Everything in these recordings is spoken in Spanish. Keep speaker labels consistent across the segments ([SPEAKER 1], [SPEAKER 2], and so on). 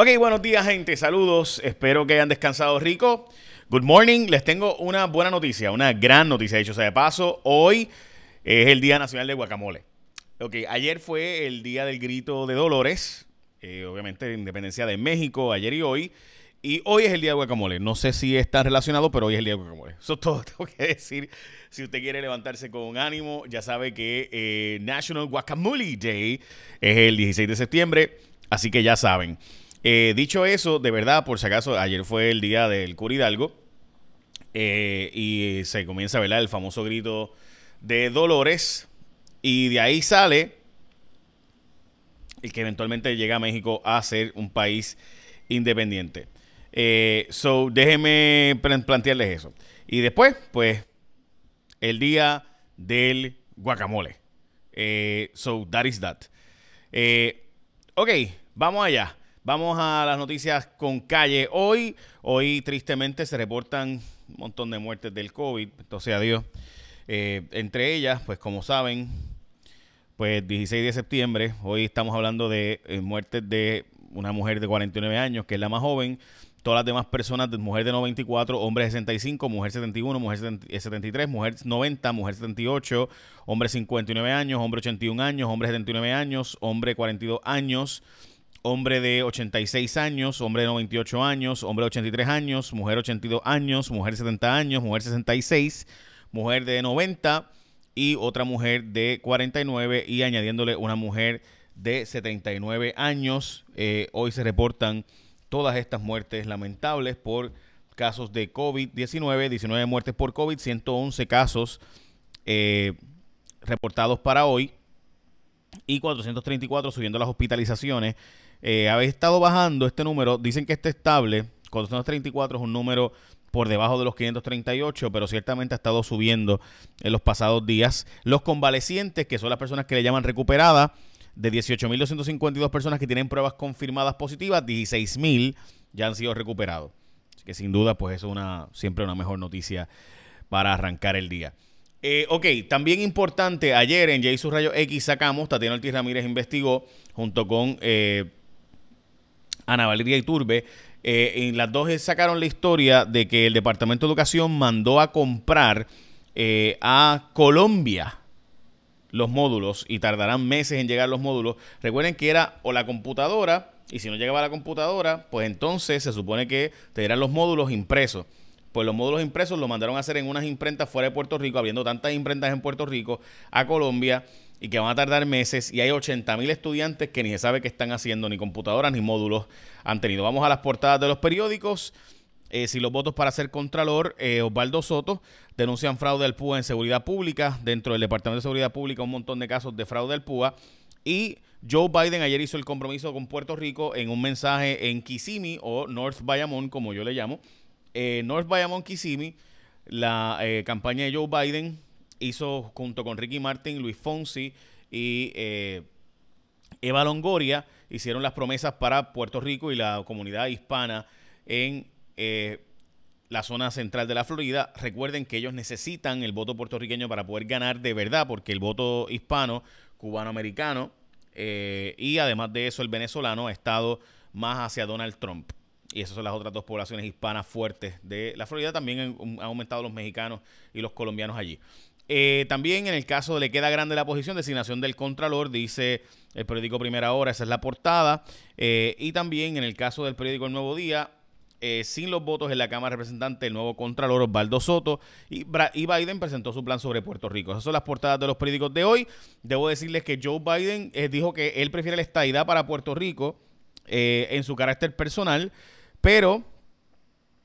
[SPEAKER 1] Ok, buenos días gente, saludos, espero que hayan descansado rico. Good morning, les tengo una buena noticia, una gran noticia, de hecho sea de paso, hoy es el Día Nacional de Guacamole. Ok, ayer fue el Día del Grito de Dolores, eh, obviamente de Independencia de México, ayer y hoy. Y hoy es el día de guacamole. No sé si está relacionado, pero hoy es el día de guacamole. Eso es todo tengo que decir. Si usted quiere levantarse con ánimo, ya sabe que eh, National Guacamole Day es el 16 de septiembre. Así que ya saben. Eh, dicho eso, de verdad, por si acaso, ayer fue el día del Curidalgo eh, y se comienza a ver el famoso grito de Dolores. Y de ahí sale el que eventualmente llega a México a ser un país independiente. Eh, so, déjenme plantearles eso. Y después, pues, el día del guacamole. so, that is that. ok, vamos allá. Vamos a las noticias con calle. Hoy, hoy tristemente se reportan un montón de muertes del COVID, entonces adiós. Eh, entre ellas, pues como saben, pues 16 de septiembre, hoy estamos hablando de eh, muertes de una mujer de 49 años, que es la más joven. Todas las demás personas, mujer de 94, hombre de 65, mujer 71, mujer 73, mujer 90, mujer 78, hombre 59 años, hombre 81 años, hombre 79 años, hombre 42 años, hombre de 86 años, hombre de 98 años, hombre de 83 años, mujer 82 años, mujer 70 años, mujer 66, mujer de 90 y otra mujer de 49 y añadiéndole una mujer de 79 años. Eh, hoy se reportan todas estas muertes lamentables por casos de COVID-19, 19 muertes por COVID, 111 casos eh, reportados para hoy y 434 subiendo las hospitalizaciones eh, habéis estado bajando este número. Dicen que está estable. 434 es un número por debajo de los 538, pero ciertamente ha estado subiendo en los pasados días. Los convalecientes, que son las personas que le llaman recuperadas, de 18.252 personas que tienen pruebas confirmadas positivas, 16.000 ya han sido recuperados. Así que sin duda, pues es una, siempre una mejor noticia para arrancar el día. Eh, ok, también importante, ayer en J Rayo X sacamos, Tatiana Ortiz Ramírez investigó junto con eh, Ana Valeria Iturbe. Eh, en las dos sacaron la historia de que el Departamento de Educación mandó a comprar eh, a Colombia los módulos y tardarán meses en llegar los módulos. Recuerden que era o la computadora, y si no llegaba la computadora, pues entonces se supone que te los módulos impresos. Pues los módulos impresos los mandaron a hacer en unas imprentas fuera de Puerto Rico, habiendo tantas imprentas en Puerto Rico, a Colombia y que van a tardar meses y hay 80 mil estudiantes que ni se sabe qué están haciendo, ni computadoras ni módulos han tenido. Vamos a las portadas de los periódicos. Eh, si los votos para ser contralor, eh, Osvaldo Soto denuncian fraude al PUA en seguridad pública. Dentro del Departamento de Seguridad Pública, un montón de casos de fraude al PUA. Y Joe Biden ayer hizo el compromiso con Puerto Rico en un mensaje en Kissimmee o North Bayamón, como yo le llamo. Eh, North Bayamón, Kissimmee, la campaña de Joe Biden hizo junto con Ricky Martin, Luis Fonsi y eh, Eva Longoria, hicieron las promesas para Puerto Rico y la comunidad hispana en eh, la zona central de la Florida. Recuerden que ellos necesitan el voto puertorriqueño para poder ganar de verdad, porque el voto hispano, cubano-americano eh, y además de eso el venezolano ha estado más hacia Donald Trump. Y esas son las otras dos poblaciones hispanas fuertes de la Florida. También han aumentado los mexicanos y los colombianos allí. Eh, también en el caso de le queda grande la posición, designación del Contralor, dice el periódico Primera Hora, esa es la portada. Eh, y también en el caso del periódico El Nuevo Día, eh, sin los votos en la Cámara Representante, el nuevo Contralor Osvaldo Soto y, y, Biden presentó su plan sobre Puerto Rico. Esas son las portadas de los periódicos de hoy. Debo decirles que Joe Biden dijo que él prefiere la estadidad para Puerto Rico en su carácter personal, pero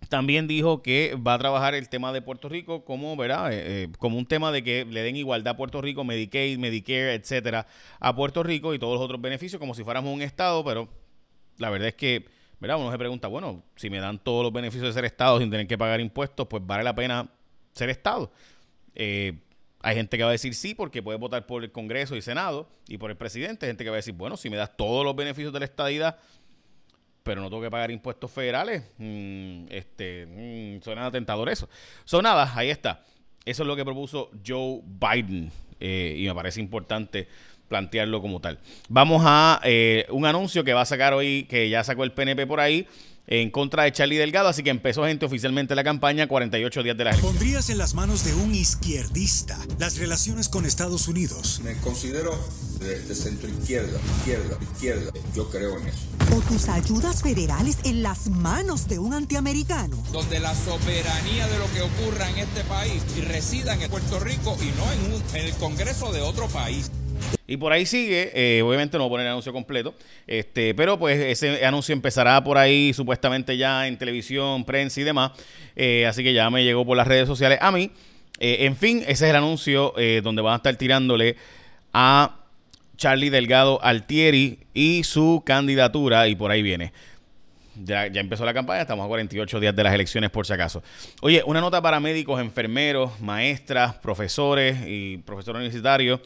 [SPEAKER 1] también dijo que va a trabajar el tema de Puerto Rico como, ¿verdad? Eh, eh, como un tema de que le den igualdad a Puerto Rico, Medicaid, Medicare, etcétera, a Puerto Rico y todos los otros beneficios como si fuéramos un estado, pero la verdad es que, ¿verdad? Uno se pregunta, bueno, si me dan todos los beneficios de ser estado sin tener que pagar impuestos, pues vale la pena ser estado. Eh, hay gente que va a decir sí porque puede votar por el Congreso y Senado y por el presidente. Hay gente que va a decir, bueno, si me das todos los beneficios de la estadidad, pero no tengo que pagar impuestos federales. Mm, este, mm, suena tentador eso. Son nada, ahí está. Eso es lo que propuso Joe Biden eh, y me parece importante plantearlo como tal. Vamos a eh, un anuncio que va a sacar hoy, que ya sacó el PNP por ahí, en contra de Charlie Delgado, así que empezó gente oficialmente la campaña 48 días de la
[SPEAKER 2] elección. ¿Pondrías en las manos de un izquierdista las relaciones con Estados Unidos?
[SPEAKER 3] Me considero de, centro izquierda, izquierda, izquierda. Yo creo en eso.
[SPEAKER 4] ¿O tus ayudas federales en las manos de un antiamericano?
[SPEAKER 5] Donde la soberanía de lo que ocurra en este país y resida en Puerto Rico y no en, un, en el Congreso de otro país.
[SPEAKER 1] Y por ahí sigue, eh, obviamente no voy a poner el anuncio completo, este, pero pues ese anuncio empezará por ahí supuestamente ya en televisión, prensa y demás. Eh, así que ya me llegó por las redes sociales a mí. Eh, en fin, ese es el anuncio donde van a estar tirándole a Charlie Delgado Altieri y su candidatura, y por ahí viene. Ya, empezó la campaña, estamos a 48 días de las elecciones por si acaso. Oye, una nota para médicos, enfermeros, maestras, profesores y profesores universitarios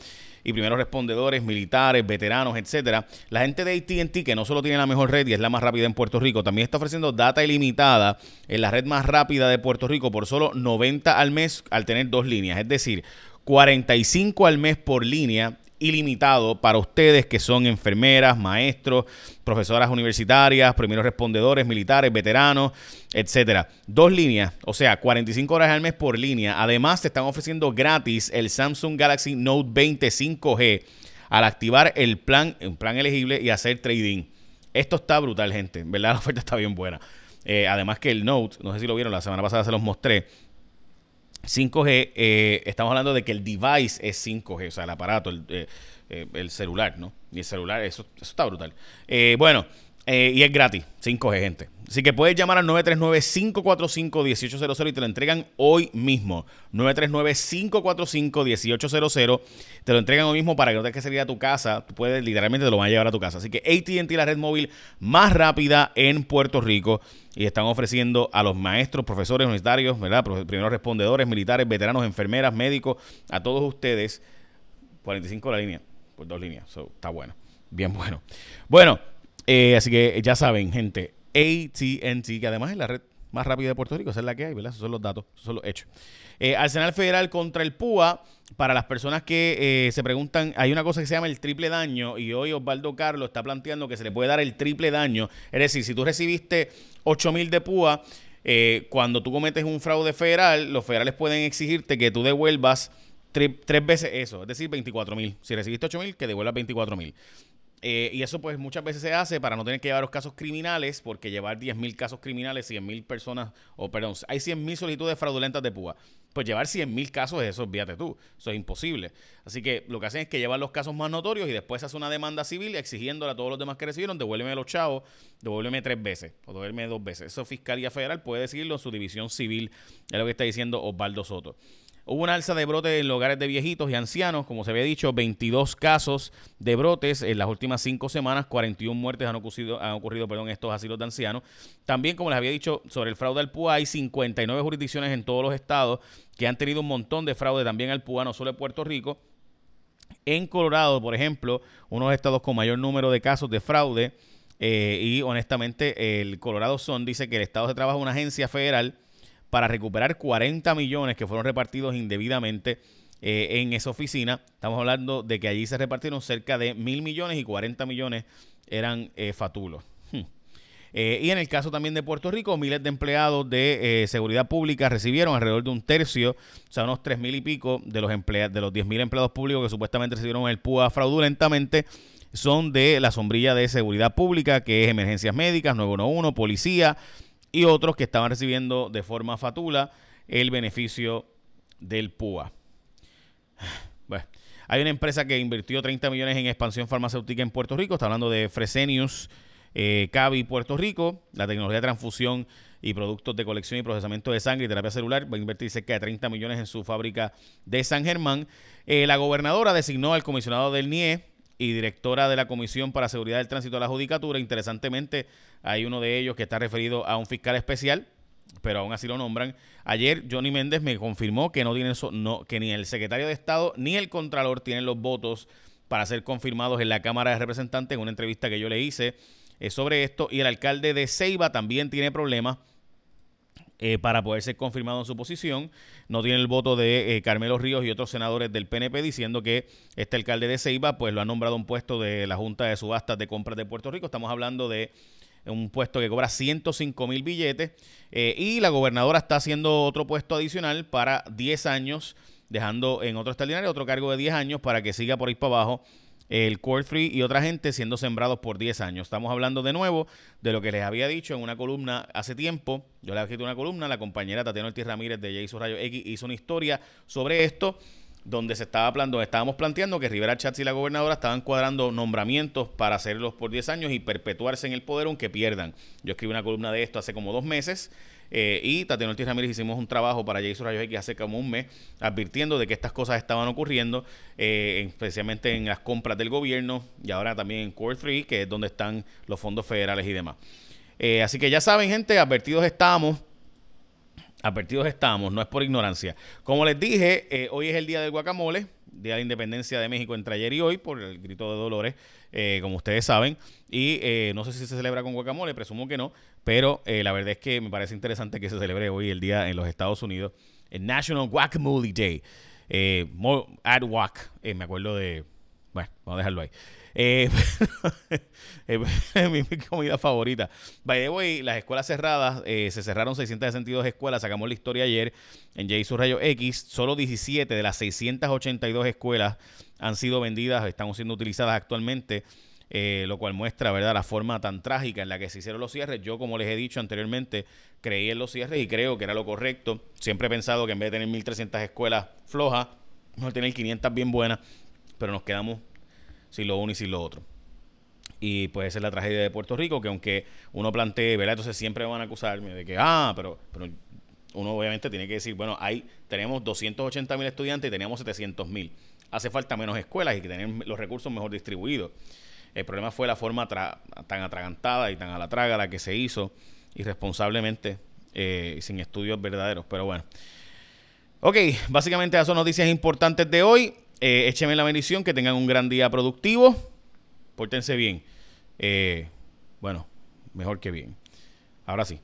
[SPEAKER 1] y primeros respondedores, militares, veteranos, etcétera. La gente de AT&T, que no solo tiene la mejor red y es la más rápida en Puerto Rico, también está ofreciendo data ilimitada en la red más rápida de Puerto Rico por solo 90 al mes al tener dos líneas, es decir, 45 al mes por línea ilimitado para ustedes que son enfermeras, maestros, profesoras universitarias, primeros respondedores, militares, veteranos, etcétera. Dos líneas, o sea, 45 horas al mes por línea. Además, te están ofreciendo gratis el Samsung Galaxy Note 20 5G al activar el plan, un plan elegible y hacer trading. Esto está brutal, gente. ¿Verdad? La oferta está bien buena. Eh, además que el Note, no sé si lo vieron, la semana pasada se los mostré 5G, eh, estamos hablando de que el device es 5G, o sea, el aparato, el, eh, eh, celular, ¿no? Y el celular, eso, eso está brutal. bueno, y es gratis, 5G, gente. Así que puedes llamar al 939-545-1800 y te lo entregan hoy mismo. 939-545-1800. Te lo entregan hoy mismo para que no tengas que salir a tu casa. Tú puedes, literalmente te lo van a llevar a tu casa. Así que ATT, la red móvil más rápida en Puerto Rico. Y están ofreciendo a los maestros, profesores universitarios, ¿verdad? Primeros respondedores, militares, veteranos, enfermeras, médicos, a todos ustedes. 45 la línea, por dos líneas. está bueno. Bien bueno. Bueno, eh, así que ya saben, gente ATT, que además es la red más rápida de Puerto Rico, esa es la que hay, ¿verdad? Esos son los datos, esos son los hechos. Eh, Arsenal Federal contra el PUA, para las personas que eh, se preguntan, hay una cosa que se llama el triple daño y hoy Osvaldo Carlos está planteando que se le puede dar el triple daño. Es decir, si tú recibiste 8 mil de PUA, eh, cuando tú cometes un fraude federal, los federales pueden exigirte que tú devuelvas tres veces eso, es decir, 24 mil. Si recibiste 8 mil, que devuelvas 24 mil. Eh, y eso pues muchas veces se hace para no tener que llevar los casos criminales, porque llevar 10.000 casos criminales, 100.000 personas, o perdón, hay 100.000 solicitudes fraudulentas de púa. Pues llevar 100.000 casos, eso olvídate tú, eso es imposible. Así que lo que hacen es que llevan los casos más notorios y después hace una demanda civil exigiéndole a todos los demás que recibieron, devuélveme los chavos, devuélveme tres veces o devuélveme dos veces. Eso Fiscalía Federal puede decirlo en su división civil, es lo que está diciendo Osvaldo Soto. Hubo una alza de brotes en hogares de viejitos y ancianos, como se había dicho, 22 casos de brotes en las últimas cinco semanas, 41 muertes han ocurrido, han ocurrido en estos asilos de ancianos. También, como les había dicho, sobre el fraude al PUA, hay 59 jurisdicciones en todos los estados que han tenido un montón de fraude también al PUA, no solo en Puerto Rico. En Colorado, por ejemplo, uno de los estados con mayor número de casos de fraude, eh, y honestamente, el Colorado Son dice que el estado se trabaja una agencia federal para recuperar 40 millones que fueron repartidos indebidamente eh, en esa oficina. Estamos hablando de que allí se repartieron cerca de mil millones y 40 millones eran eh, fatulos. Hmm. Eh, y en el caso también de Puerto Rico, miles de empleados de seguridad pública recibieron alrededor de un tercio, o sea, unos tres mil y pico de los, de los 10 mil empleados públicos que supuestamente recibieron el PUA fraudulentamente, son de la sombrilla de seguridad pública, que es emergencias médicas, 911, policía, y otros que estaban recibiendo de forma fatula el beneficio del PUA. Bueno, hay una empresa que invirtió 30 millones en expansión farmacéutica en Puerto Rico, está hablando de Fresenius eh, Cavi Puerto Rico, la tecnología de transfusión y productos de colección y procesamiento de sangre y terapia celular. Va a invertir cerca de 30 millones en su fábrica de San Germán. Eh, la gobernadora designó al comisionado del NIE y directora de la Comisión para Seguridad del Tránsito de la Judicatura. Interesantemente, hay uno de ellos que está referido a un fiscal especial, pero aún así lo nombran. Ayer Johnny Méndez me confirmó que no tienen no, que ni el secretario de Estado ni el contralor tienen los votos para ser confirmados en la Cámara de Representantes en una entrevista que yo le hice eh, sobre esto. Y el alcalde de Ceiba también tiene problemas eh, para poder ser confirmado en su posición. No tiene el voto de eh, Carmelo Ríos y otros senadores del PNP diciendo que este alcalde de Ceiba pues lo ha nombrado un puesto de la Junta de Subastas de Compras de Puerto Rico. Estamos hablando de un puesto que cobra 105 mil billetes eh, y la gobernadora está haciendo otro puesto adicional para 10 años, dejando en otro extraordinario otro cargo de 10 años para que siga por ahí para abajo el Core Free y otra gente siendo sembrados por 10 años. Estamos hablando de nuevo de lo que les había dicho en una columna hace tiempo. Yo le había escrito una columna, la compañera Tatiana Ortiz Ramírez de Jason Rayo X hizo una historia sobre esto donde se estaba hablando, estábamos planteando que Rivera Chats y la gobernadora estaban cuadrando nombramientos para hacerlos por 10 años y perpetuarse en el poder aunque pierdan. Yo escribí una columna de esto hace como dos meses eh, y Tatiana Ortiz Ramírez hicimos un trabajo para Jason Rayos X hace como un mes advirtiendo de que estas cosas estaban ocurriendo, eh, especialmente en las compras del gobierno y ahora también en Core 3, que es donde están los fondos federales y demás. Eh, así que ya saben, gente, advertidos estamos Advertidos estamos, no es por ignorancia. Como les dije, eh, hoy es el día del guacamole, Día de Independencia de México entre ayer y hoy, por el grito de Dolores, eh, como ustedes saben. Y eh, no sé si se celebra con guacamole, presumo que no, pero la verdad es que me parece interesante que se celebre hoy el día en los Estados Unidos, el National Guacamole Day. Ad Wac, me acuerdo de... Bueno, vamos a dejarlo ahí. Eh, mi, comida favorita. By the way, las escuelas cerradas, eh, se cerraron 662 escuelas, sacamos la historia ayer en J Rayo X, solo 17 de las 682 escuelas han sido vendidas, están siendo utilizadas actualmente. Eh, lo cual muestra, ¿verdad?, la forma tan trágica en la que se hicieron los cierres. Yo, como les he dicho anteriormente, creí en los cierres y creo que era lo correcto. Siempre he pensado que en vez de tener 1.300 escuelas flojas, mejor tener 500 bien buenas, pero nos quedamos sin lo uno y sin lo otro. Y pues esa es la tragedia de Puerto Rico, que aunque uno plantee, ¿verdad? Entonces siempre van a acusarme de que, ah, pero, pero uno obviamente tiene que decir, bueno, ahí tenemos 280 mil estudiantes y teníamos 700 mil. Hace falta menos escuelas y que tener los recursos mejor distribuidos. El problema fue la forma tan atragantada y tan a la traga la que se hizo irresponsablemente, eh, sin estudios verdaderos. Pero bueno. Ok, básicamente esas son noticias importantes de hoy. Eh, écheme la bendición, que tengan un gran día productivo. Pórtense bien. Eh, bueno, mejor que bien. Ahora sí.